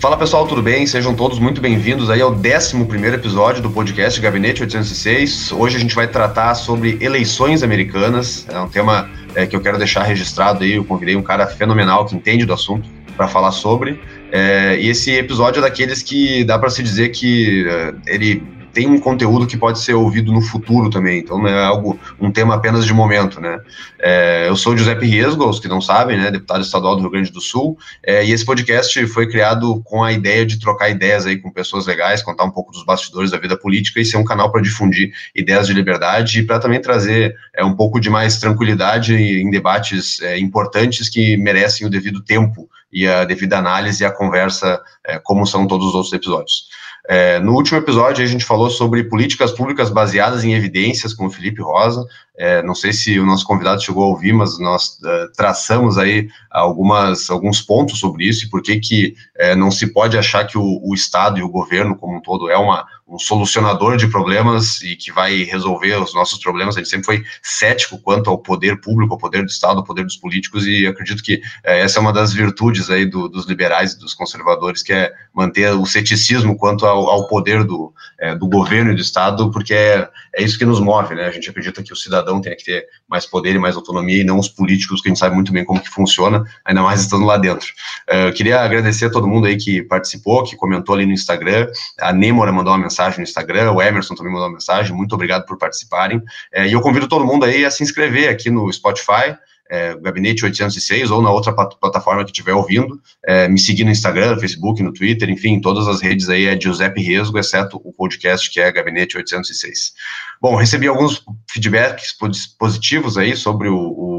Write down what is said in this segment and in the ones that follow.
Fala pessoal, tudo bem? Sejam todos muito bem-vindos aí ao 11 episódio do podcast Gabinete 806. Hoje a gente vai tratar sobre eleições americanas, é um tema é, que eu quero deixar registrado aí. Eu convidei um cara fenomenal que entende do assunto para falar sobre. É, e esse episódio é daqueles que dá para se dizer que é, ele tem um conteúdo que pode ser ouvido no futuro também, então não é algo, um tema apenas de momento, né? É, eu sou Giuseppe Riesgo, os que não sabem, né, deputado estadual do Rio Grande do Sul, é, e esse podcast foi criado com a ideia de trocar ideias aí com pessoas legais, contar um pouco dos bastidores da vida política e ser um canal para difundir ideias de liberdade e para também trazer é, um pouco de mais tranquilidade em debates é, importantes que merecem o devido tempo e a devida análise e a conversa, é, como são todos os outros episódios. É, no último episódio, a gente falou sobre políticas públicas baseadas em evidências com o Felipe Rosa. É, não sei se o nosso convidado chegou a ouvir, mas nós é, traçamos aí algumas, alguns pontos sobre isso e por que, que é, não se pode achar que o, o, Estado e o governo como um todo é uma, um solucionador de problemas e que vai resolver os nossos problemas. Gente sempre foi cético quanto ao poder público, ao poder do Estado, ao poder dos políticos e acredito que é, essa é uma das virtudes aí do, dos liberais e dos conservadores, que é manter o ceticismo quanto ao, ao poder do, é, do governo e do Estado, porque é, é isso que nos move, né? A gente acredita que o cidadão tem que ter mais poder e mais autonomia e não os políticos, que a gente sabe muito bem como que funciona, ainda mais estando lá dentro. É, eu queria agradecer a todo mundo aí que participou, que comentou ali no Instagram. A Nemora mandou uma mensagem no Instagram, o Emerson também mandou uma mensagem. Muito obrigado por participarem. É, e eu convido todo mundo aí a se inscrever aqui no Spotify é, Gabinete 806 ou na outra plataforma que estiver ouvindo, é, me seguir no Instagram, no Facebook, no Twitter, enfim, todas as redes aí é Giuseppe Resgo, exceto o podcast que é Gabinete 806. Bom, recebi alguns feedbacks positivos aí sobre o, o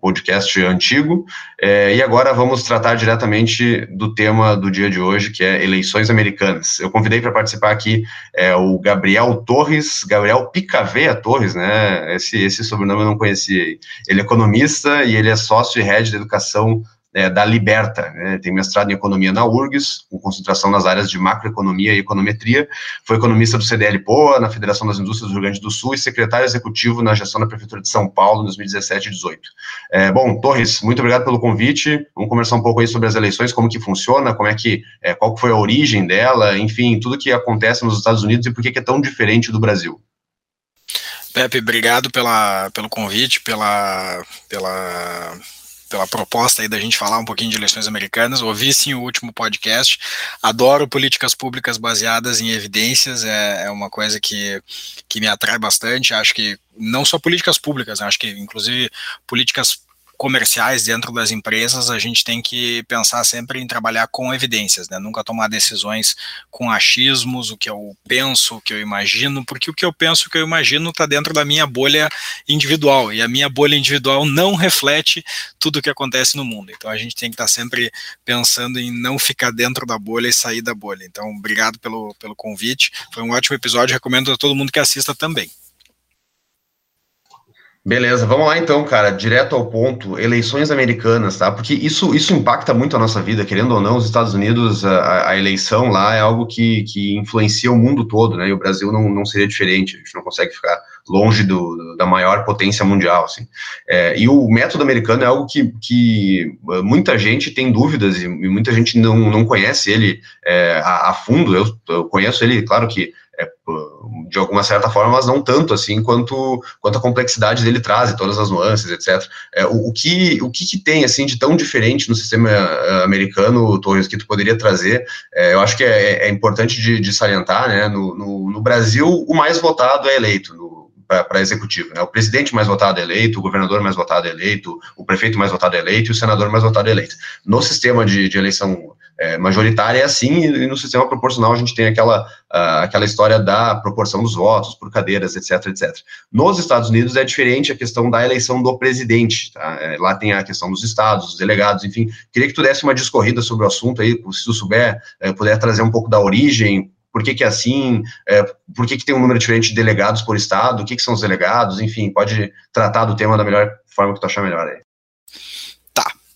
podcast antigo, é, e agora vamos tratar diretamente do tema do dia de hoje, que é eleições americanas. Eu convidei para participar aqui é, o Gabriel Torres, Gabriel Picaveia Torres, né? Esse, esse sobrenome eu não conhecia. Ele é economista e ele é sócio e head de educação é, da Liberta, né, tem mestrado em economia na URGS, com concentração nas áreas de macroeconomia e econometria, foi economista do CDL Poa, na Federação das Indústrias do Rio Grande do Sul e secretário executivo na gestão da Prefeitura de São Paulo em 2017 e 2018. É, bom, Torres, muito obrigado pelo convite, vamos conversar um pouco aí sobre as eleições, como que funciona, como é que, é, qual foi a origem dela, enfim, tudo que acontece nos Estados Unidos e por que é tão diferente do Brasil. Pepe, obrigado pela, pelo convite, pela, pela pela proposta aí da gente falar um pouquinho de eleições americanas. Ouvi sim o último podcast. Adoro políticas públicas baseadas em evidências, é, é uma coisa que, que me atrai bastante. Acho que não só políticas públicas, né? acho que inclusive políticas comerciais dentro das empresas, a gente tem que pensar sempre em trabalhar com evidências, né? Nunca tomar decisões com achismos, o que eu penso, o que eu imagino, porque o que eu penso, o que eu imagino está dentro da minha bolha individual, e a minha bolha individual não reflete tudo o que acontece no mundo. Então a gente tem que estar tá sempre pensando em não ficar dentro da bolha e sair da bolha. Então, obrigado pelo, pelo convite. Foi um ótimo episódio, recomendo a todo mundo que assista também. Beleza, vamos lá então, cara, direto ao ponto, eleições americanas, tá? Porque isso, isso impacta muito a nossa vida, querendo ou não, os Estados Unidos, a, a eleição lá é algo que, que influencia o mundo todo, né? E o Brasil não, não seria diferente, a gente não consegue ficar longe do, da maior potência mundial, assim. É, e o método americano é algo que, que muita gente tem dúvidas e, muita gente não, não conhece ele é, a, a, fundo, eu, eu conheço ele, claro que de alguma certa forma, mas não tanto assim quanto, quanto a complexidade dele traz, e todas as nuances, etc. É, o, o, que, o que, que, tem assim de tão diferente no sistema uh, americano, Torres, que tu poderia trazer? É, eu acho que é, é importante de, de, salientar, né? No, no, no, Brasil, o mais votado é eleito. para executivo, né? O presidente mais votado é eleito, o governador mais votado é eleito, o prefeito mais votado é eleito e o senador mais votado é eleito. No sistema de, de eleição é, majoritária é assim, e no sistema proporcional a gente tem aquela, uh, aquela história da proporção dos votos por cadeiras, etc, etc. Nos Estados Unidos é diferente a questão da eleição do presidente, tá? é, lá tem a questão dos estados, dos delegados, enfim, queria que tu desse uma discorrida sobre o assunto aí, se tu souber, é, puder trazer um pouco da origem, por que, que é assim, é, por que, que tem um número diferente de delegados por estado, o que, que são os delegados, enfim, pode tratar do tema da melhor forma que tu achar melhor aí.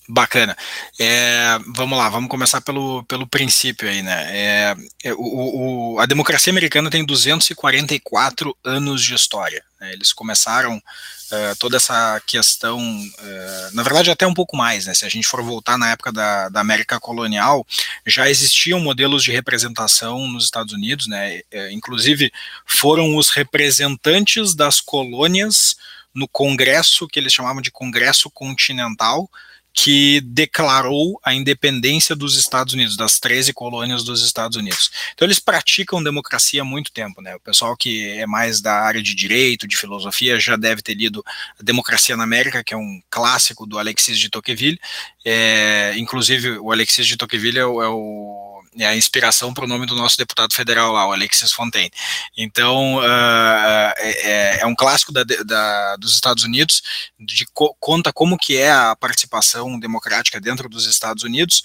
Bacana. É, vamos lá, vamos começar pelo, pelo princípio aí, né? É, é, o, o, a democracia americana tem 244 anos de história. Né? Eles começaram uh, toda essa questão, uh, na verdade até um pouco mais, né? se a gente for voltar na época da, da América colonial, já existiam modelos de representação nos Estados Unidos, né? Uh, inclusive foram os representantes das colônias no Congresso, que eles chamavam de Congresso Continental, que declarou a independência dos Estados Unidos, das 13 colônias dos Estados Unidos. Então eles praticam democracia há muito tempo, né? O pessoal que é mais da área de direito, de filosofia, já deve ter lido Democracia na América, que é um clássico do Alexis de Tocqueville. É, inclusive, o Alexis de Tocqueville é o, é o é a inspiração para o nome do nosso deputado federal lá, o Alexis Fontaine. Então, uh, é, é, um clássico da, da, dos Estados Unidos, de co conta como que é a participação democrática dentro dos Estados Unidos,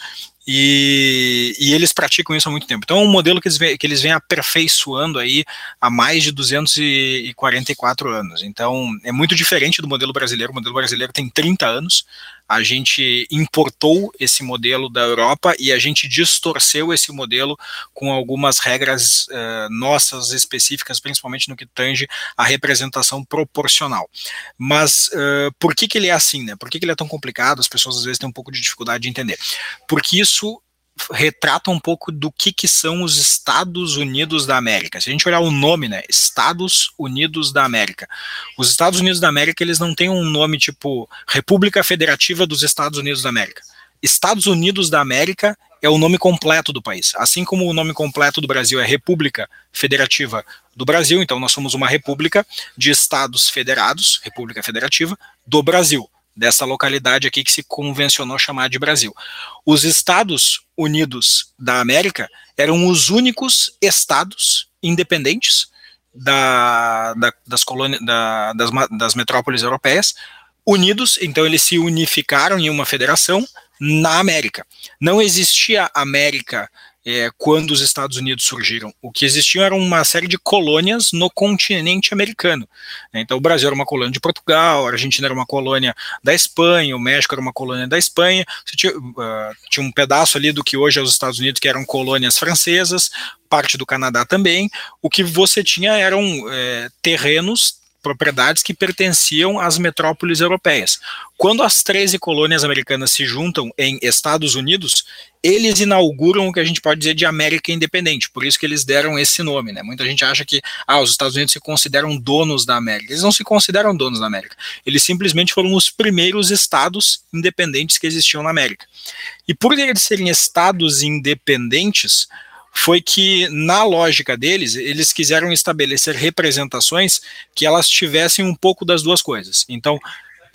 e, e, eles praticam isso há muito tempo. Então é um modelo que eles, vêm, que eles vêm aperfeiçoando aí há mais de 244 anos. Então é muito diferente do modelo brasileiro. O modelo brasileiro tem 30 anos. A gente importou esse modelo da Europa e a gente distorceu esse modelo com algumas regras uh, nossas específicas, principalmente no que tange a representação proporcional. Mas uh, por que, que ele é assim, né? Por que, que ele é tão complicado? As pessoas às vezes têm um pouco de dificuldade de entender. Porque isso isso retrata um pouco do que, que são os Estados Unidos da América. Se a gente olhar o nome, né, Estados Unidos da América. Os Estados Unidos da América, eles não têm um nome tipo República Federativa dos Estados Unidos da América. Estados Unidos da América é o nome completo do país. Assim como o nome completo do Brasil é República Federativa do Brasil, então nós somos uma república de estados federados, República Federativa do Brasil dessa localidade aqui que se convencionou chamar de Brasil. Os Estados Unidos da América eram os únicos estados independentes da, da, das, colônias, da, das, das metrópoles europeias, unidos, então eles se unificaram em uma federação na América. Não existia América é, quando os Estados Unidos surgiram. O que existiam era uma série de colônias no continente americano. Então, o Brasil era uma colônia de Portugal, a Argentina era uma colônia da Espanha, o México era uma colônia da Espanha. Tinha, uh, tinha um pedaço ali do que hoje é os Estados Unidos, que eram colônias francesas, parte do Canadá também. O que você tinha eram é, terrenos propriedades que pertenciam às metrópoles europeias. Quando as 13 colônias americanas se juntam em Estados Unidos, eles inauguram o que a gente pode dizer de América independente, por isso que eles deram esse nome, né? Muita gente acha que ah, os Estados Unidos se consideram donos da América. Eles não se consideram donos da América. Eles simplesmente foram os primeiros estados independentes que existiam na América. E por eles serem estados independentes, foi que, na lógica deles, eles quiseram estabelecer representações que elas tivessem um pouco das duas coisas. Então,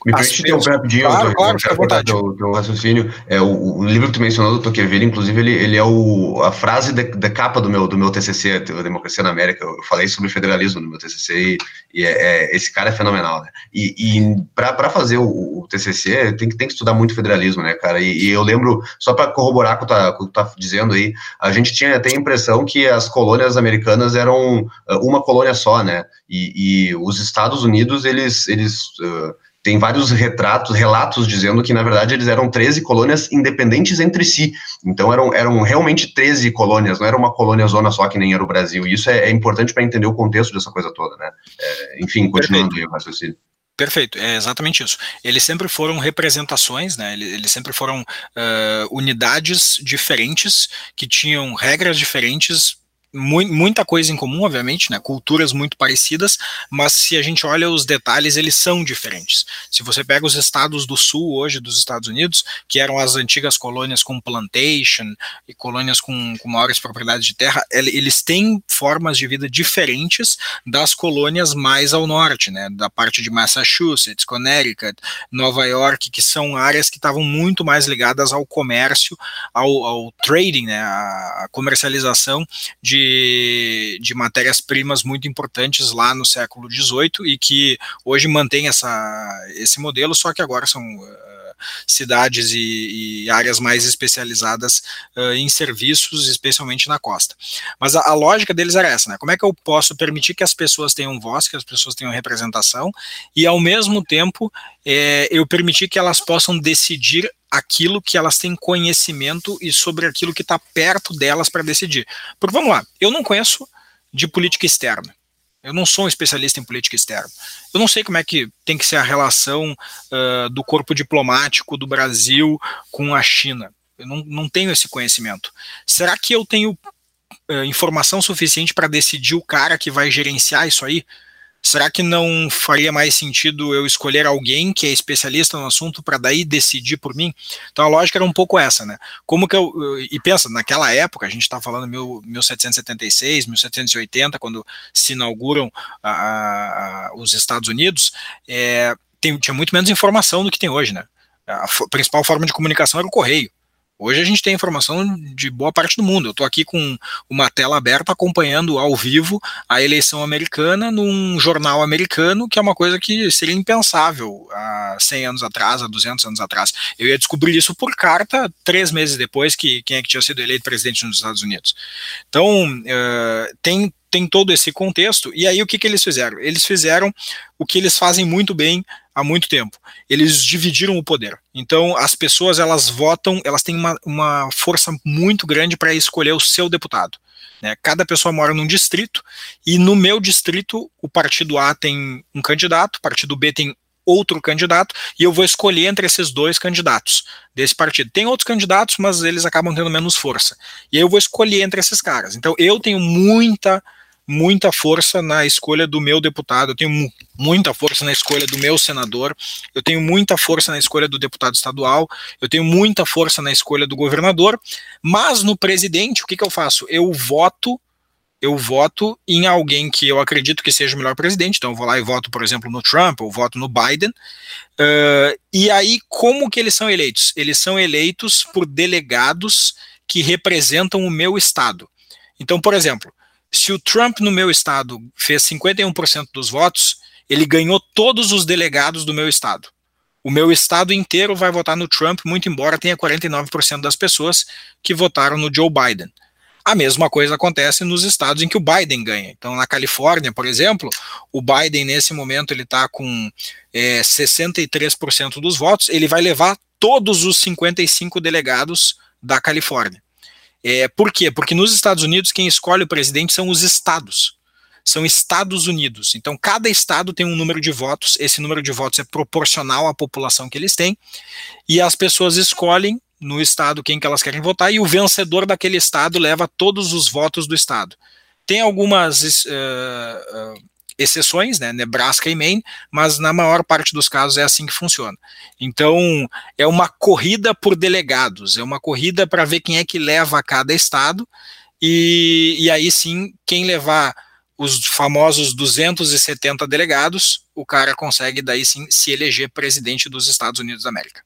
me permite interromper rapidinho claro, o claro, teu, teu, teu raciocínio. É, o, o, livro que tu mencionou do Tocqueville, inclusive, ele, ele é o, a frase da capa do meu, do meu TCC, a Democracia na América. Eu falei sobre federalismo no meu TCC e, e é, é, esse cara é fenomenal, né? E, e para fazer o, o, TCC, tem que, tem que estudar muito federalismo, né, cara? E, e eu lembro, só para corroborar com o que tu tá dizendo aí, a gente tinha até a impressão que as colônias americanas eram uh, uma colônia só, né? E, e os Estados Unidos, eles... eles uh, tem vários retratos, relatos dizendo que, na verdade, eles eram 13 colônias independentes entre si. Então, eram, eram realmente 13 colônias, não era uma colônia zona só que nem era o Brasil. E isso é, é importante para entender o contexto dessa coisa toda, né? É, enfim, continuando aí o raciocínio. Perfeito, é exatamente isso. Eles sempre foram representações, né? Eles, eles sempre foram uh, unidades diferentes que tinham regras diferentes muita coisa em comum, obviamente, né? Culturas muito parecidas, mas se a gente olha os detalhes, eles são diferentes. Se você pega os estados do sul hoje dos Estados Unidos, que eram as antigas colônias com plantation e colônias com, com maiores propriedades de terra, eles têm formas de vida diferentes das colônias mais ao norte, né? Da parte de Massachusetts, Connecticut, Nova York, que são áreas que estavam muito mais ligadas ao comércio, ao, ao trading, né? A comercialização de de, matérias-primas muito importantes lá no século XVIII e que hoje mantém essa, esse modelo, só que agora são uh, cidades e, e, áreas mais especializadas uh, em serviços, especialmente na costa. Mas a, a, lógica deles era essa, né? Como é que eu posso permitir que as pessoas tenham voz, que as pessoas tenham representação, e ao mesmo tempo é, eu permitir que elas possam decidir aquilo que elas têm conhecimento e sobre aquilo que está perto delas para decidir. Porque vamos lá, eu não conheço de política externa. Eu não sou um especialista em política externa. Eu não sei como é que tem que ser a relação uh, do corpo diplomático do Brasil com a China. Eu não, não tenho esse conhecimento. Será que eu tenho uh, informação suficiente para decidir o cara que vai gerenciar isso aí? Será que não faria mais sentido eu escolher alguém que é especialista no assunto para daí decidir por mim? Então a lógica era um pouco essa, né? Como que eu. E pensa, naquela época, a gente está falando mil, 1776, 1780, quando se inauguram a, a, os Estados Unidos, é, tem, tinha muito menos informação do que tem hoje, né? A principal forma de comunicação era o correio. Hoje a gente tem informação de boa parte do mundo. Eu estou aqui com uma tela aberta acompanhando ao vivo a eleição americana num jornal americano, que é uma coisa que seria impensável há 100 anos atrás, há 200 anos atrás. Eu ia descobrir isso por carta três meses depois que quem é que tinha sido eleito presidente nos Estados Unidos. Então, uh, tem tem todo esse contexto. E aí o que, que eles fizeram? Eles fizeram o que eles fazem muito bem há muito tempo. Eles dividiram o poder. Então as pessoas elas votam, elas têm uma, uma força muito grande para escolher o seu deputado. Né? Cada pessoa mora num distrito e no meu distrito o partido A tem um candidato, o partido B tem outro candidato e eu vou escolher entre esses dois candidatos desse partido. Tem outros candidatos, mas eles acabam tendo menos força. E aí eu vou escolher entre esses caras. Então eu tenho muita muita força na escolha do meu deputado, eu tenho muita força na escolha do meu senador, eu tenho muita força na escolha do deputado estadual, eu tenho muita força na escolha do governador, mas no presidente, o que, que eu faço? Eu voto eu voto em alguém que eu acredito que seja o melhor presidente, então eu vou lá e voto, por exemplo, no Trump, ou voto no Biden, uh, e aí como que eles são eleitos? Eles são eleitos por delegados que representam o meu estado. Então, por exemplo, se o Trump no meu estado fez 51% dos votos, ele ganhou todos os delegados do meu estado. O meu estado inteiro vai votar no Trump, muito embora tenha 49% das pessoas que votaram no Joe Biden. A mesma coisa acontece nos estados em que o Biden ganha. Então, na Califórnia, por exemplo, o Biden nesse momento ele está com é, 63% dos votos. Ele vai levar todos os 55 delegados da Califórnia. É, por quê? Porque nos Estados Unidos quem escolhe o presidente são os estados. São Estados Unidos. Então, cada estado tem um número de votos, esse número de votos é proporcional à população que eles têm, e as pessoas escolhem no estado quem que elas querem votar, e o vencedor daquele estado leva todos os votos do estado. Tem algumas uh, uh, exceções, né, Nebraska e Maine, mas na maior parte dos casos é assim que funciona. Então, é uma corrida por delegados, é uma corrida para ver quem é que leva a cada estado, e, e aí sim, quem levar os famosos 270 delegados, o cara consegue daí sim se eleger presidente dos Estados Unidos da América.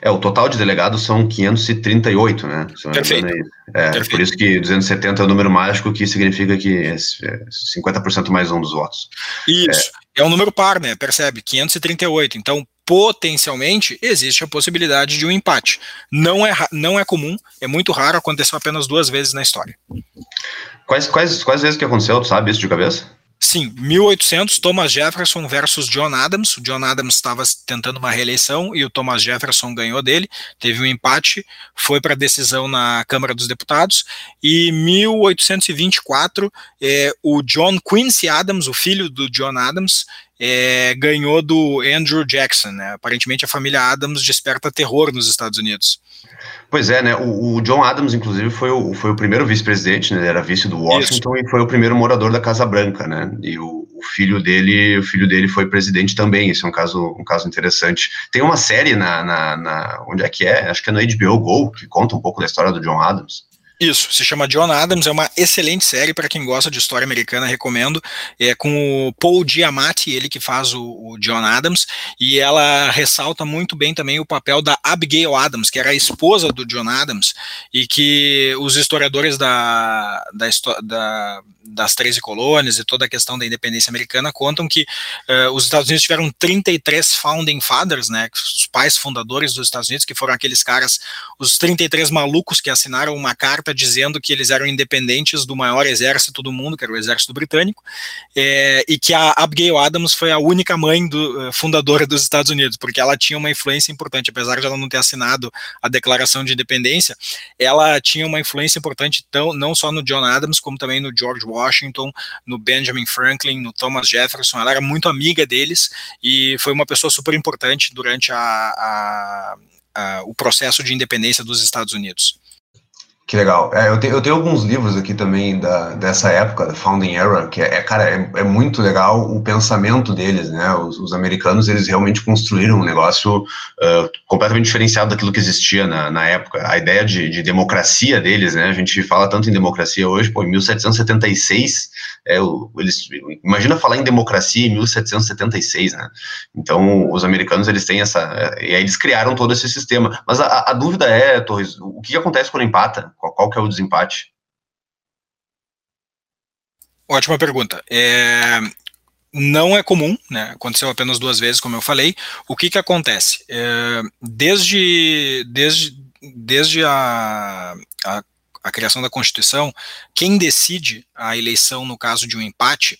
É, o total de delegados são 538, né? Perfeito. É, Perfeito. por isso que 270 é o número mágico, que significa que é 50% mais um dos votos. Isso, é. é um número par, né? Percebe? 538. Então, potencialmente, existe a possibilidade de um empate. Não é, não é comum, é muito raro, aconteceu apenas duas vezes na história. Quais, quais, quais vezes que aconteceu, tu sabe isso de cabeça? Sim, 1800, Thomas Jefferson versus John Adams. O John Adams estava tentando uma reeleição e o Thomas Jefferson ganhou dele. Teve um empate, foi para decisão na Câmara dos Deputados. E 1824, é, o John Quincy Adams, o filho do John Adams, é, ganhou do Andrew Jackson. Né? Aparentemente, a família Adams desperta terror nos Estados Unidos. Pois é, né? O, o, John Adams, inclusive, foi o, foi o primeiro vice-presidente, né? Ele era vice do Washington Isso. e foi o primeiro morador da Casa Branca, né? E o, o, filho dele, o filho dele foi presidente também. Isso é um caso, um caso interessante. Tem uma série na, na, na onde é que é? Acho que é no HBO Go que conta um pouco da história do John Adams. Isso, se chama John Adams, é uma excelente série para quem gosta de história americana, recomendo. É com o Paul Giamatti, ele que faz o, o, John Adams, e ela ressalta muito bem também o papel da Abigail Adams, que era a esposa do John Adams, e que os historiadores da, da, da das 13 colônias e toda a questão da independência americana contam que uh, os Estados Unidos tiveram 33 founding fathers, né, os pais fundadores dos Estados Unidos, que foram aqueles caras, os 33 malucos que assinaram uma carta carta dizendo que eles eram independentes do maior exército do mundo, que era o exército britânico, é, e que a Abigail Adams foi a única mãe do, fundadora dos Estados Unidos, porque ela tinha uma influência importante, apesar de ela não ter assinado a Declaração de Independência, ela tinha uma influência importante tão, não só no John Adams, como também no George Washington, no Benjamin Franklin, no Thomas Jefferson, ela era muito amiga deles e foi uma pessoa super importante durante a, a, a, o processo de independência dos Estados Unidos. Que legal. É, eu, te, eu tenho alguns livros aqui também da, dessa época, da Founding Era, que é, é cara, é, é, muito legal o pensamento deles, né? Os, os americanos, eles realmente construíram um negócio uh, completamente diferenciado daquilo que existia na, na época. A ideia de, de, democracia deles, né? A gente fala tanto em democracia hoje, pô, em 1776, é, eles, imagina falar em democracia em 1776, né? Então, os americanos, eles têm essa, e aí eles criaram todo esse sistema. Mas a, a dúvida é, Torres, o que acontece quando empata? Qual, qual que é o desempate? Ótima pergunta. É, não é comum, né? Aconteceu apenas duas vezes, como eu falei. O que que acontece? É, desde, desde, desde a, a, a, criação da Constituição, quem decide a eleição no caso de um empate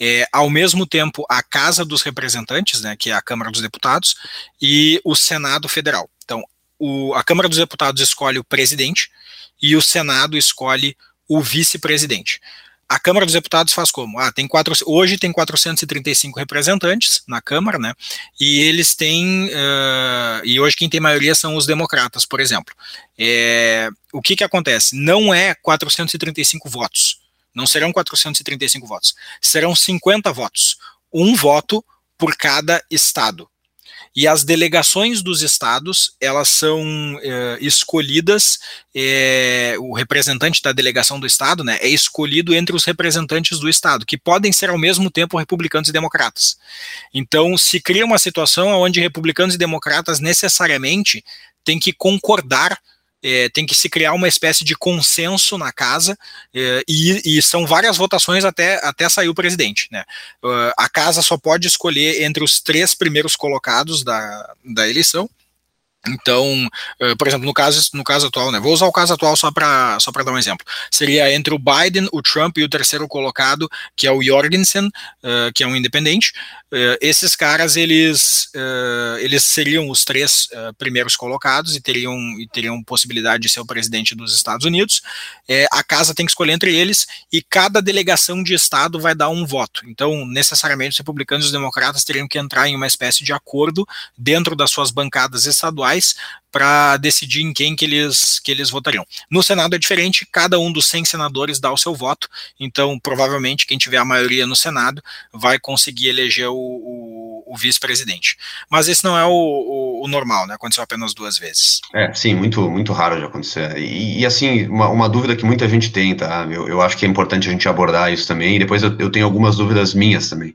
é, ao mesmo tempo, a Casa dos Representantes, né, que é a Câmara dos Deputados, e o Senado Federal. Então, o, a Câmara dos Deputados escolhe o presidente, e o Senado escolhe o vice-presidente. A Câmara dos Deputados faz como? Ah, tem quatro, hoje tem 435 representantes na Câmara, né? E eles têm. Uh, e hoje quem tem maioria são os democratas, por exemplo. É, o que, que acontece? Não é 435 votos. Não serão 435 votos. Serão 50 votos. Um voto por cada estado. E as delegações dos estados, elas são é, escolhidas, é, o representante da delegação do estado, né, é escolhido entre os representantes do estado, que podem ser ao mesmo tempo republicanos e democratas. Então, se cria uma situação onde republicanos e democratas necessariamente têm que concordar é, tem que se criar uma espécie de consenso na casa, é, e, e, são várias votações até, até sair o presidente. Né? Uh, a casa só pode escolher entre os três primeiros colocados da, da eleição. Então, uh, por exemplo, no caso, no caso atual, né, vou usar o caso atual só para só dar um exemplo. Seria entre o Biden, o Trump e o terceiro colocado, que é o Jorgensen, uh, que é um independente. Uh, esses caras, eles, eles seriam os três primeiros colocados e teriam, e teriam possibilidade de ser o presidente dos Estados Unidos. a casa tem que escolher entre eles e cada delegação de estado vai dar um voto. Então, necessariamente, os republicanos e os democratas teriam que entrar em uma espécie de acordo dentro das suas bancadas estaduais para decidir em quem que eles, que eles votariam. No Senado é diferente, cada um dos 100 senadores dá o seu voto, então provavelmente quem tiver a maioria no Senado vai conseguir eleger o, o, o vice-presidente. Mas esse não é o, o, normal, né? Aconteceu apenas duas vezes. É, sim, muito, muito raro de acontecer. E, e assim, uma, uma, dúvida que muita gente tem, tá? Eu, eu acho que é importante a gente abordar isso também, e depois eu, eu tenho algumas dúvidas minhas também.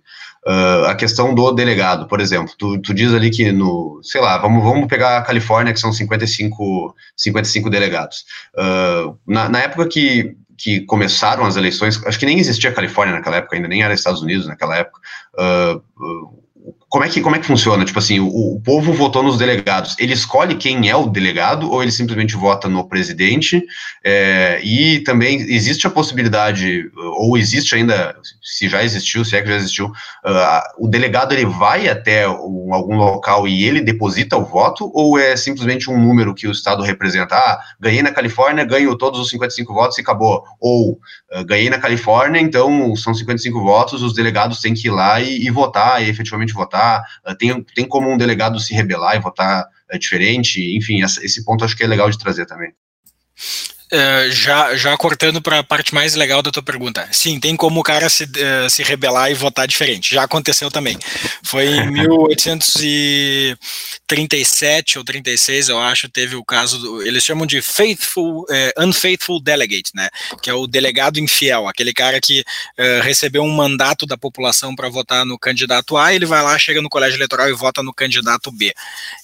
Uh, a questão do delegado, por exemplo, tu, tu, diz ali que no, sei lá, vamos, vamos pegar a Califórnia, que são 55, 55 delegados. Uh, na, na, época que, que começaram as eleições, acho que nem existia a Califórnia naquela época, ainda nem era Estados Unidos naquela época. Uh, como é que, como é que funciona? Tipo assim, o, o, povo votou nos delegados. Ele escolhe quem é o delegado ou ele simplesmente vota no presidente? É, e também existe a possibilidade, ou existe ainda, se já existiu, se é que já existiu, uh, o delegado ele vai até um, algum local e ele deposita o voto ou é simplesmente um número que o Estado representa? Ah, ganhei na Califórnia, ganho todos os 55 votos e acabou. Ou uh, ganhei na Califórnia, então são 55 votos, os delegados têm que ir lá e, e votar, e efetivamente votar votar, ah, tem, tem como um delegado se rebelar e votar é, diferente, enfim, essa, esse ponto acho que é legal de trazer também. Uh, já, já cortando para a parte mais legal da tua pergunta. Sim, tem como o cara se, uh, se rebelar e votar diferente. Já aconteceu também. Foi em 1837 ou 36, eu acho, teve o caso, do, eles chamam de faithful, uh, unfaithful delegate, né? Que é o delegado infiel, aquele cara que recebeu um mandato da população para votar no candidato A, ele vai lá, chega no colégio eleitoral e vota no candidato B.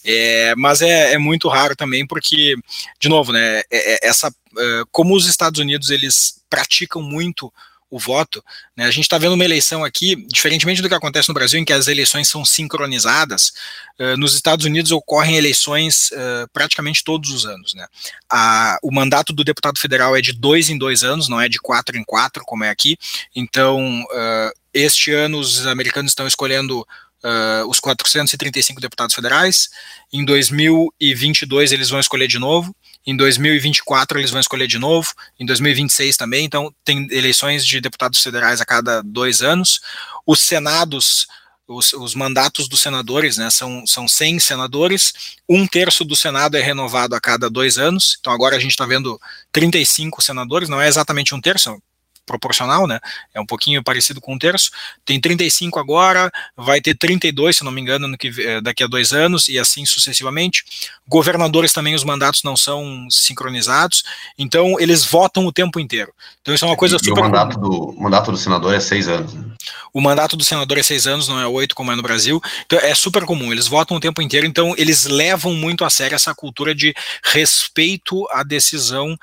É, mas é, é muito raro também, porque, de novo, né? É, é essa eh, como os Estados Unidos eles praticam muito o voto, né, a gente está vendo uma eleição aqui, diferentemente do que acontece no Brasil, em que as eleições são sincronizadas, uh, nos Estados Unidos ocorrem eleições uh, praticamente todos os anos. Né. A, o mandato do deputado federal é de dois em dois anos, não é de quatro em quatro, como é aqui. Então, uh, este ano os americanos estão escolhendo Uh, os 435 deputados federais. Em 2022 eles vão escolher de novo. Em 2024 eles vão escolher de novo, em 2026 também, então tem eleições de deputados federais a cada dois anos. Os senados, os, os mandatos dos senadores, né, são, são 100 senadores, um terço do Senado é renovado a cada dois anos, então agora a gente está vendo 35 senadores, não é exatamente um terço, proporcional, né? É um pouquinho parecido com um terço. Tem 35 agora, vai ter 32, se não me engano, no que, eh, daqui a dois anos, e assim sucessivamente. Governadores também, os mandatos não são sincronizados, então eles votam o tempo inteiro. Então isso é uma coisa e, super. O mandato do, o mandato do senador é seis anos. Né? O mandato do senador é seis anos, não é oito, como é no Brasil. Então é super comum, eles votam o tempo inteiro, então eles levam muito a sério essa cultura de respeito à decisão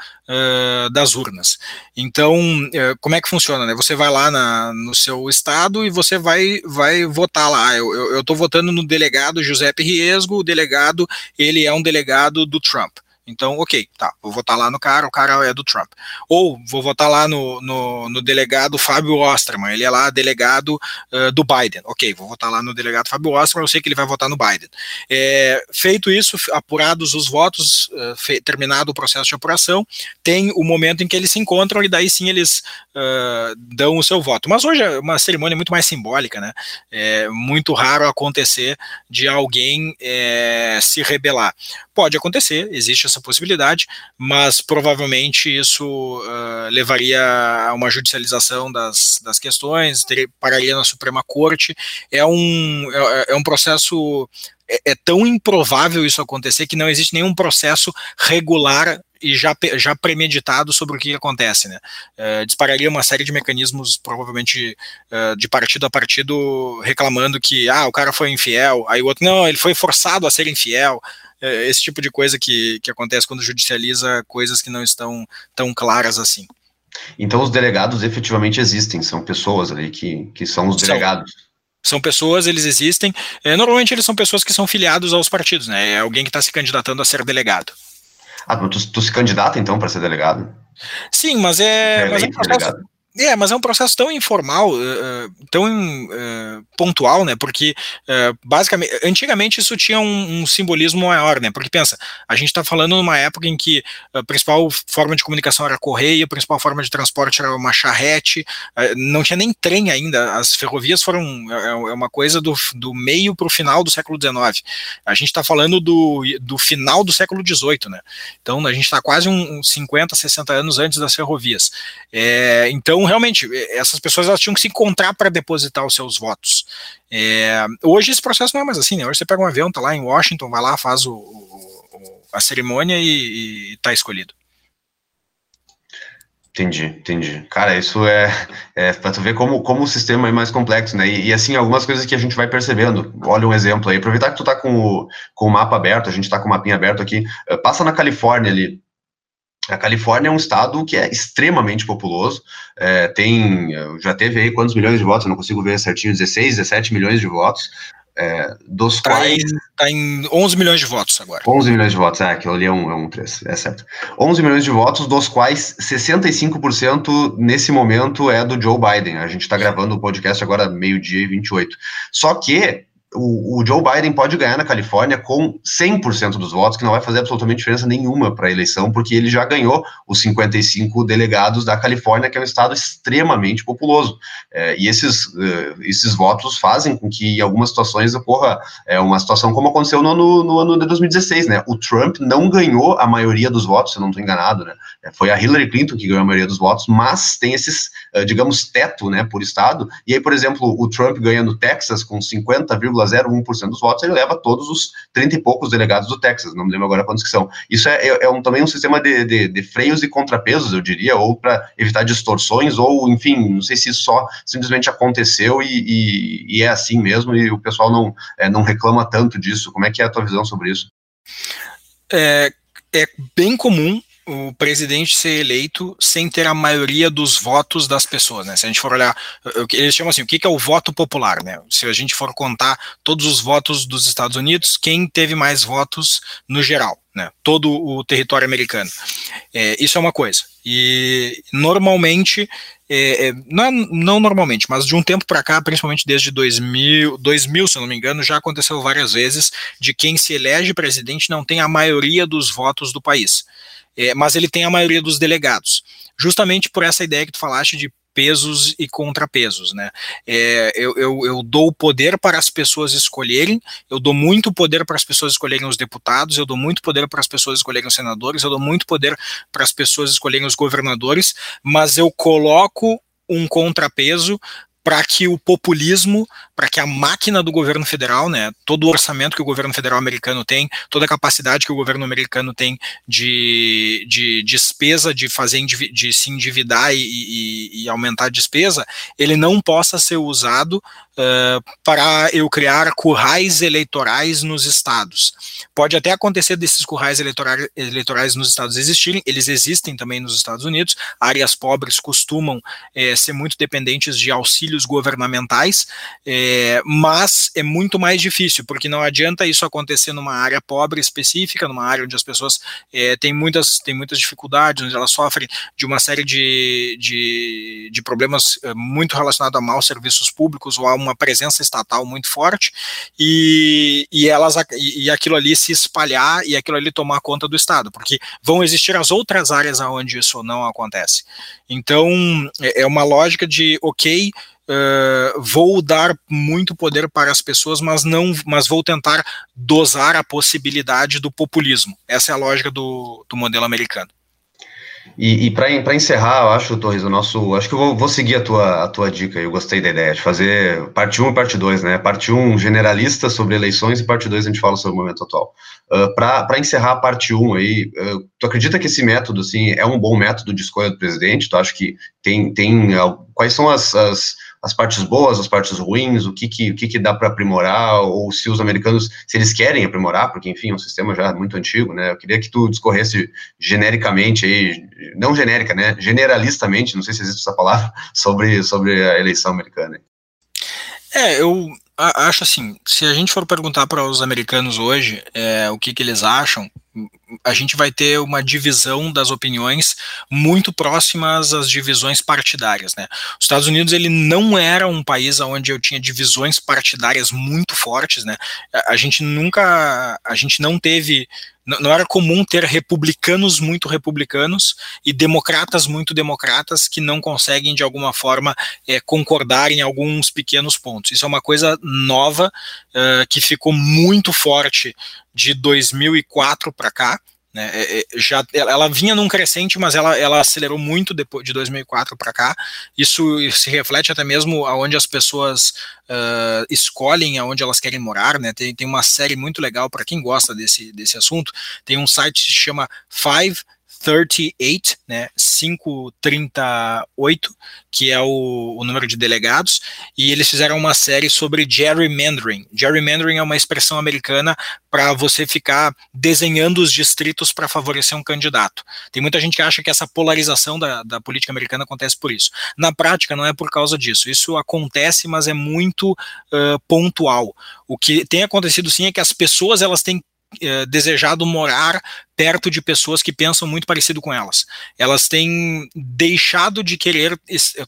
das urnas. Então, uh, como é que funciona, né? Você vai lá na, no seu estado e você vai, vai votar lá. Eu estou votando no delegado Giuseppe Riesgo, o delegado, ele é um delegado do Trump. Então, ok, tá, vou votar lá no cara, o cara é do Trump. Ou vou votar lá no, no, no delegado Fábio Osterman, ele é lá delegado uh, do Biden. Ok, vou votar lá no delegado Fábio Osterman, eu sei que ele vai votar no Biden. É, feito isso, apurados os votos, uh, fe, terminado o processo de apuração, tem o momento em que eles se encontram e daí sim eles uh, dão o seu voto. Mas hoje é uma cerimônia muito mais simbólica, né? É muito raro acontecer de alguém é, se rebelar. Pode acontecer, existe essa possibilidade, mas provavelmente isso uh, levaria a uma judicialização das, das questões, pararia na Suprema Corte. É um, é, é um processo. É, é tão improvável isso acontecer que não existe nenhum processo regular e já, já premeditado sobre o que acontece, né? Uh, dispararia uma série de mecanismos, provavelmente uh, de partido a partido, reclamando que ah, o cara foi infiel, aí o outro, não, ele foi forçado a ser infiel, esse tipo de coisa que, que acontece quando judicializa coisas que não estão tão claras assim. Então os delegados efetivamente existem, são pessoas ali que, que são os delegados. São, são pessoas, eles existem. É, normalmente eles são pessoas que são filiados aos partidos, né? É alguém que está se candidatando a ser delegado. Ah, tu, tu se candidata então para ser delegado? Sim, mas é. é mas é um processo, é, mas é um processo tão informal, uh, tão uh, pontual, né? Porque uh, basicamente, antigamente isso tinha um, um, simbolismo maior, né? Porque pensa, a gente está falando numa época em que a principal forma de comunicação era correio, a principal forma de transporte era uma charrete, não tinha nem trem ainda. As ferrovias foram é, é uma coisa do, do meio para o final do século XIX. A gente está falando do, do final do século XVIII, né? Então a gente está quase uns um 50, 60 anos antes das ferrovias. É, então então, realmente, essas pessoas elas tinham que se encontrar para depositar os seus votos. É, hoje esse processo não é mais assim, né? Hoje você pega um avião, tá lá em Washington, vai lá, faz o, o, a cerimônia e, está escolhido. Entendi, entendi. Cara, isso é, é para tu ver como, como o sistema é mais complexo, né? E, e, assim, algumas coisas que a gente vai percebendo. Olha um exemplo aí. Aproveitar que tu tá com o, com o mapa aberto, a gente tá com o mapinha aberto aqui. Eh, passa na Califórnia ali. A Califórnia é um estado que é extremamente populoso, é, tem, já teve aí quantos milhões de votos, eu não consigo ver certinho, 16, 17 milhões de votos, é, dos tá quais... Está em 11 milhões de votos agora. 11 milhões de votos, é, aquilo ali é um, é um 3, é certo. 11 milhões de votos, dos quais 65% nesse momento é do Joe Biden, a gente está gravando o podcast agora meio-dia e 28. Só que o, o, Joe Biden pode ganhar na Califórnia com 100% dos votos, que não vai fazer absolutamente diferença nenhuma para a eleição, porque ele já ganhou os 55 delegados da Califórnia, que é um estado extremamente populoso. É, e esses, uh, esses votos fazem com que, em algumas situações, ocorra é, uma situação como aconteceu no ano, no ano de 2016. Né? O Trump não ganhou a maioria dos votos, se eu não estou enganado. Né? É, foi a Hillary Clinton que ganhou a maioria dos votos, mas tem esses, uh, digamos, teto né, por estado. E aí, por exemplo, o Trump ganha no Texas com 50, 0,01% dos votos, ele leva todos os 30 e poucos delegados do Texas, não me lembro agora quantos que são. Isso é, é, é um, também um sistema de, de, de, freios e contrapesos, eu diria, ou para evitar distorções, ou, enfim, não sei se isso só simplesmente aconteceu e, e, e é assim mesmo, e o pessoal não, é, não reclama tanto disso. Como é que é a tua visão sobre isso? É, é bem comum o presidente ser eleito sem ter a maioria dos votos das pessoas, né? Se a gente for olhar, eles chamam assim, o que é o voto popular, né? Se a gente for contar todos os votos dos Estados Unidos, quem teve mais votos no geral, né? Todo o território americano. É, isso é uma coisa. E normalmente, é, é, não, não, normalmente, mas de um tempo para cá, principalmente desde 2000, 2000, se eu não me engano, já aconteceu várias vezes de quem se elege presidente não tem a maioria dos votos do país é, mas ele tem a maioria dos delegados. Justamente por essa ideia que tu falaste de pesos e contrapesos, né? É, eu, eu, eu, dou poder para as pessoas escolherem, eu dou muito poder para as pessoas escolherem os deputados, eu dou muito poder para as pessoas escolherem os senadores, eu dou muito poder para as pessoas escolherem os governadores, mas eu coloco um contrapeso para que o populismo, para que a máquina do governo federal, né, todo o orçamento que o governo federal americano tem, toda a capacidade que o governo americano tem de, de despesa, de fazer de se endividar e, e, e aumentar a despesa, ele não possa ser usado uh, para eu criar currais eleitorais nos estados. Pode até acontecer desses currais eleitorais, eleitorais nos estados existirem, eles existem também nos Estados Unidos, áreas pobres costumam é, ser muito dependentes de auxílios governamentais, é, mas é muito mais difícil, porque não adianta isso acontecer numa área pobre específica, numa área onde as pessoas é, têm, muitas, têm muitas dificuldades, onde elas sofrem de uma série de, de, de problemas muito relacionados a maus serviços públicos ou a uma presença estatal muito forte e, e elas e, e aquilo ali se espalhar e aquilo ali tomar conta do Estado, porque vão existir as outras áreas onde isso não acontece. Então é, é uma lógica de ok, Uh, vou dar muito poder para as pessoas, mas não, mas vou tentar dosar a possibilidade do populismo. Essa é a lógica do, do modelo americano. E, e para encerrar, eu acho, Torres, o nosso. Acho que eu vou, vou, seguir a tua, a tua dica. Eu gostei da ideia de fazer parte 1 e parte 2, né? Parte 1 generalista sobre eleições e parte 2 a gente fala sobre o momento atual. Uh, ah, para encerrar a parte 1 aí, uh, tu acredita que esse método assim, é um bom método de escolha do presidente? Tu acha que tem. tem uh, quais são as, as as partes boas, as partes ruins, o que que, o que, que dá para aprimorar, ou se os americanos, se eles querem aprimorar, porque, enfim, é um sistema já muito antigo, né? Eu queria que tu discorresse genericamente aí, não genérica, né? Generalistamente, não sei se existe essa palavra, sobre, sobre a eleição americana. É, eu acho assim, se a gente for perguntar para os americanos hoje é, o que, que eles acham, a gente vai ter uma divisão das opiniões muito próximas às divisões partidárias, né? Os Estados Unidos ele não era um país onde eu tinha divisões partidárias muito fortes, né? A gente nunca, a gente não teve não era comum ter republicanos muito republicanos e democratas muito democratas que não conseguem de alguma forma é, concordar em alguns pequenos pontos. Isso é uma coisa nova uh, que ficou muito forte de 2004 para cá. Né, é, é, já, ela vinha num crescente, mas ela, ela acelerou muito depois de 2004 para cá. Isso se reflete até mesmo aonde as pessoas uh, escolhem aonde elas querem morar. Né, tem, tem uma série muito legal para quem gosta desse, desse assunto. Tem um site que se chama Five 38, né, 538, que é o, o, número de delegados, e eles fizeram uma série sobre gerrymandering. Gerrymandering é uma expressão americana para você ficar desenhando os distritos para favorecer um candidato. Tem muita gente que acha que essa polarização da, da política americana acontece por isso. Na prática, não é por causa disso. Isso acontece, mas é muito uh, pontual. O que tem acontecido sim é que as pessoas elas têm desejado morar perto de pessoas que pensam muito parecido com elas. Elas têm deixado de querer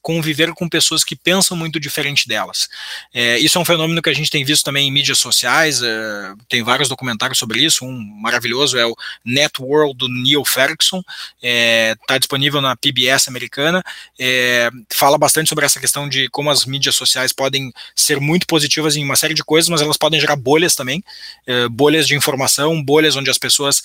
conviver com pessoas que pensam muito diferente delas. É, isso é um fenômeno que a gente tem visto também em mídias sociais, é, tem vários documentários sobre isso, um maravilhoso é o Networld do Neil Ferguson, está é, disponível na PBS americana, fala bastante sobre essa questão de como as mídias sociais podem ser muito positivas em uma série de coisas, mas elas podem gerar bolhas também, bolhas de informação, bolhas onde as pessoas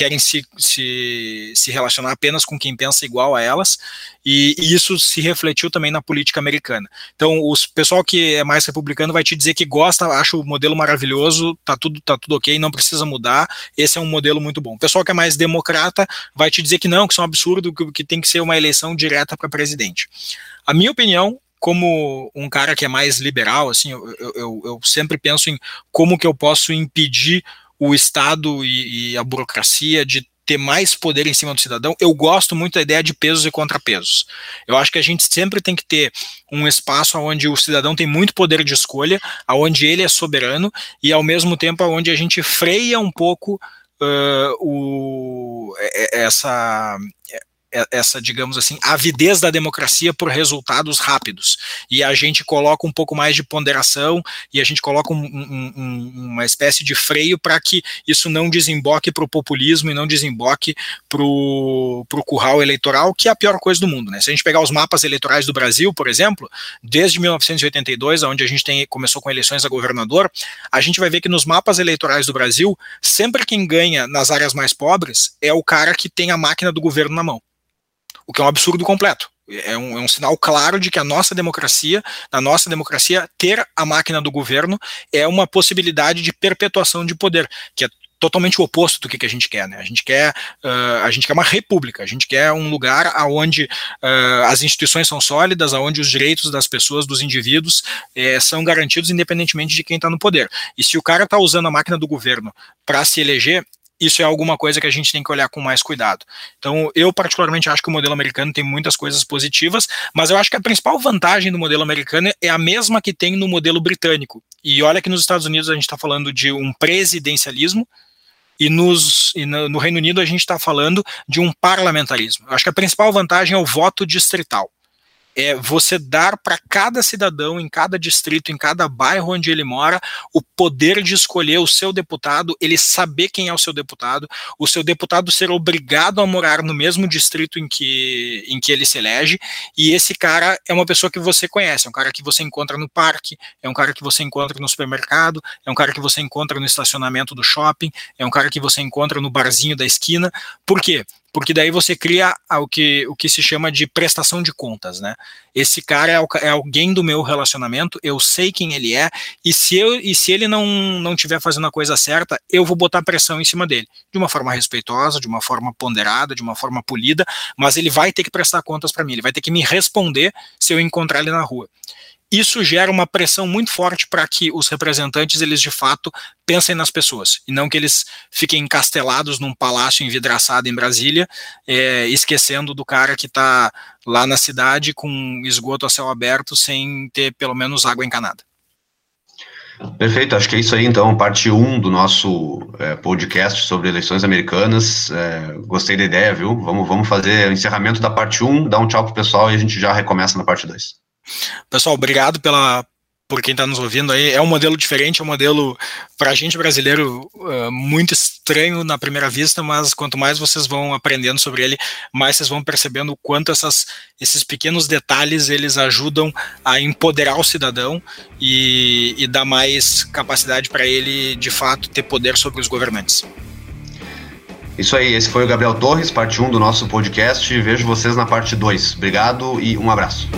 querem se, se, se relacionar apenas com quem pensa igual a elas, e, e, isso se refletiu também na política americana. Então, o pessoal que é mais republicano vai te dizer que gosta, acha o modelo maravilhoso, tá tudo, tá tudo ok, não precisa mudar, esse é um modelo muito bom. O pessoal que é mais democrata vai te dizer que não, que isso é um absurdo, que, que tem que ser uma eleição direta para presidente. A minha opinião como um cara que é mais liberal, assim, eu, eu, eu, sempre penso em como que eu posso impedir o Estado e, e a burocracia de ter mais poder em cima do cidadão, eu gosto muito da ideia de pesos e contrapesos. Eu acho que a gente sempre tem que ter um espaço onde o cidadão tem muito poder de escolha, onde ele é soberano e ao mesmo tempo onde a gente freia um pouco uh, o, essa essa, digamos assim, avidez da democracia por resultados rápidos. E a gente coloca um pouco mais de ponderação e a gente coloca um, um, uma espécie de freio para que isso não desemboque para o populismo e não desemboque para o curral eleitoral, que é a pior coisa do mundo. Né? Se a gente pegar os mapas eleitorais do Brasil, por exemplo, desde 1982, onde a gente tem, começou com eleições a governador, a gente vai ver que nos mapas eleitorais do Brasil, sempre quem ganha nas áreas mais pobres é o cara que tem a máquina do governo na mão o que é um absurdo completo. É um, é um, sinal claro de que a nossa democracia, na nossa democracia, ter a máquina do governo é uma possibilidade de perpetuação de poder, que é totalmente o oposto do que, que a gente quer. Né? A gente quer uh, a gente quer uma república, a gente quer um lugar onde uh, as instituições são sólidas, onde os direitos das pessoas, dos indivíduos, eh, são garantidos independentemente de quem está no poder. E se o cara está usando a máquina do governo para se eleger, isso é alguma coisa que a gente tem que olhar com mais cuidado. Então, eu particularmente acho que o modelo americano tem muitas coisas positivas, mas eu acho que a principal vantagem do modelo americano é a mesma que tem no modelo britânico. E olha que nos Estados Unidos a gente está falando de um presidencialismo, e, nos, e no, no Reino Unido a gente está falando de um parlamentarismo. Eu acho que a principal vantagem é o voto distrital é você dar para cada cidadão, em cada distrito, em cada bairro onde ele mora, o poder de escolher o seu deputado, ele saber quem é o seu deputado, o seu deputado ser obrigado a morar no mesmo distrito em que, em que ele se elege, e esse cara é uma pessoa que você conhece, é um cara que você encontra no parque, é um cara que você encontra no supermercado, é um cara que você encontra no estacionamento do shopping, é um cara que você encontra no barzinho da esquina. Por quê? Porque daí você cria o que, o que se chama de prestação de contas, né? Esse cara é, é, alguém do meu relacionamento, eu sei quem ele é, e se, eu, e se ele não não estiver fazendo a coisa certa, eu vou botar pressão em cima dele, de uma forma respeitosa, de uma forma ponderada, de uma forma polida, mas ele vai ter que prestar contas para mim, ele vai ter que me responder se eu encontrar ele na rua isso gera uma pressão muito forte para que os representantes eles de fato pensem nas pessoas e não que eles fiquem encastelados num palácio envidraçado em Brasília, é, esquecendo do cara que está lá na cidade com esgoto a céu aberto sem ter pelo menos água encanada. Perfeito, acho que é isso aí então, parte 1 um do nosso é, podcast sobre eleições americanas. É, gostei da ideia, viu? Vamos, vamos fazer o encerramento da parte 1, um, dar um tchau pro pessoal e a gente já recomeça na parte 2. Pessoal, obrigado pela, por quem está nos ouvindo aí. É um modelo diferente, é um modelo para a gente brasileiro uh, muito estranho na primeira vista, mas quanto mais vocês vão aprendendo sobre ele, mais vocês vão percebendo o quanto essas, esses pequenos detalhes eles ajudam a empoderar o cidadão e, e dar mais capacidade para ele de fato ter poder sobre os governantes. Isso aí, esse foi o Gabriel Torres, parte 1 do nosso podcast. Vejo vocês na parte 2. Obrigado e um abraço.